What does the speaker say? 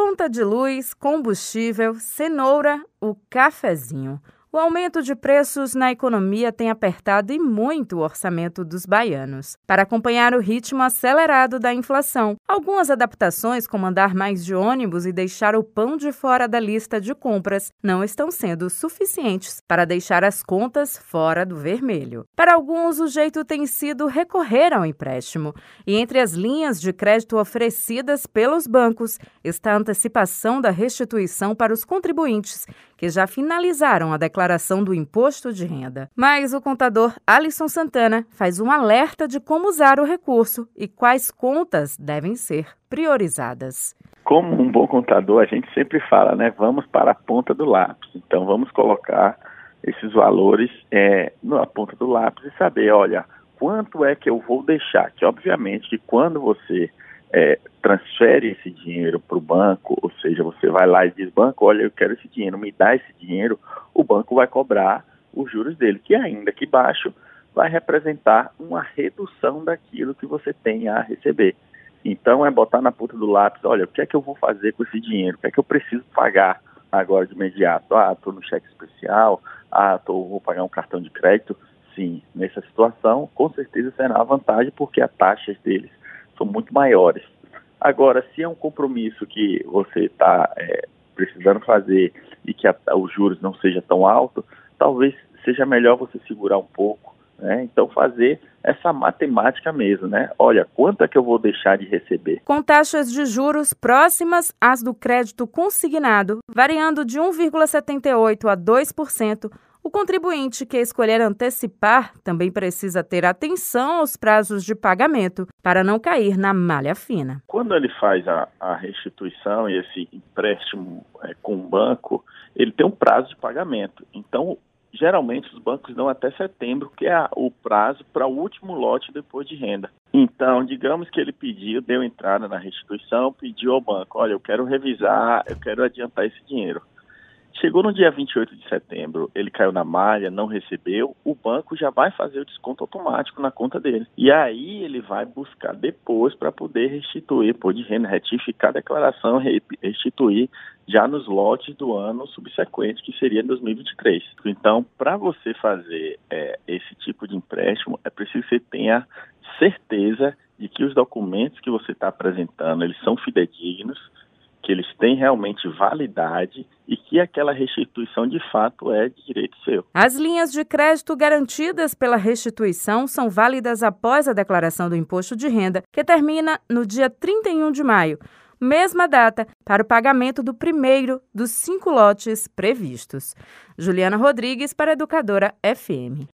conta de luz, combustível, cenoura, o cafezinho. O aumento de preços na economia tem apertado e muito o orçamento dos baianos. Para acompanhar o ritmo acelerado da inflação, algumas adaptações, como andar mais de ônibus e deixar o pão de fora da lista de compras, não estão sendo suficientes para deixar as contas fora do vermelho. Para alguns, o jeito tem sido recorrer ao empréstimo. E entre as linhas de crédito oferecidas pelos bancos está a antecipação da restituição para os contribuintes que já finalizaram a declaração declaração do imposto de renda. Mas o contador Alisson Santana faz um alerta de como usar o recurso e quais contas devem ser priorizadas. Como um bom contador, a gente sempre fala, né? Vamos para a ponta do lápis. Então, vamos colocar esses valores é, na ponta do lápis e saber, olha, quanto é que eu vou deixar? Que, obviamente, que quando você é, transfere esse dinheiro para o banco, ou seja, você vai lá e diz, banco, olha, eu quero esse dinheiro, me dá esse dinheiro, banco vai cobrar os juros dele, que ainda que baixo, vai representar uma redução daquilo que você tem a receber. Então é botar na ponta do lápis, olha, o que é que eu vou fazer com esse dinheiro? O que é que eu preciso pagar agora de imediato? Ah, estou no cheque especial, ah, tô, vou pagar um cartão de crédito. Sim, nessa situação, com certeza será uma vantagem, porque as taxas deles são muito maiores. Agora, se é um compromisso que você está é, precisando fazer e que a, os juros não seja tão alto, talvez seja melhor você segurar um pouco. Né? Então, fazer essa matemática mesmo, né? Olha, quanto é que eu vou deixar de receber? Com taxas de juros próximas às do crédito consignado, variando de 1,78% a 2%, o contribuinte que escolher antecipar também precisa ter atenção aos prazos de pagamento para não cair na malha fina. Quando ele faz a, a restituição e esse empréstimo é, com o banco, ele tem um prazo de pagamento. Então, geralmente os bancos dão até setembro, que é o prazo para o último lote depois de renda. Então, digamos que ele pediu, deu entrada na restituição, pediu ao banco, olha, eu quero revisar, eu quero adiantar esse dinheiro. Chegou no dia 28 de setembro, ele caiu na malha, não recebeu, o banco já vai fazer o desconto automático na conta dele. E aí ele vai buscar depois para poder restituir, pôr de renda, retificar a declaração, restituir já nos lotes do ano subsequente, que seria 2023. Então, para você fazer é, esse tipo de empréstimo, é preciso que você tenha certeza de que os documentos que você está apresentando, eles são fidedignos, que eles têm realmente validade e que aquela restituição de fato é de direito seu. As linhas de crédito garantidas pela restituição são válidas após a declaração do imposto de renda, que termina no dia 31 de maio, mesma data para o pagamento do primeiro dos cinco lotes previstos. Juliana Rodrigues para Educadora FM.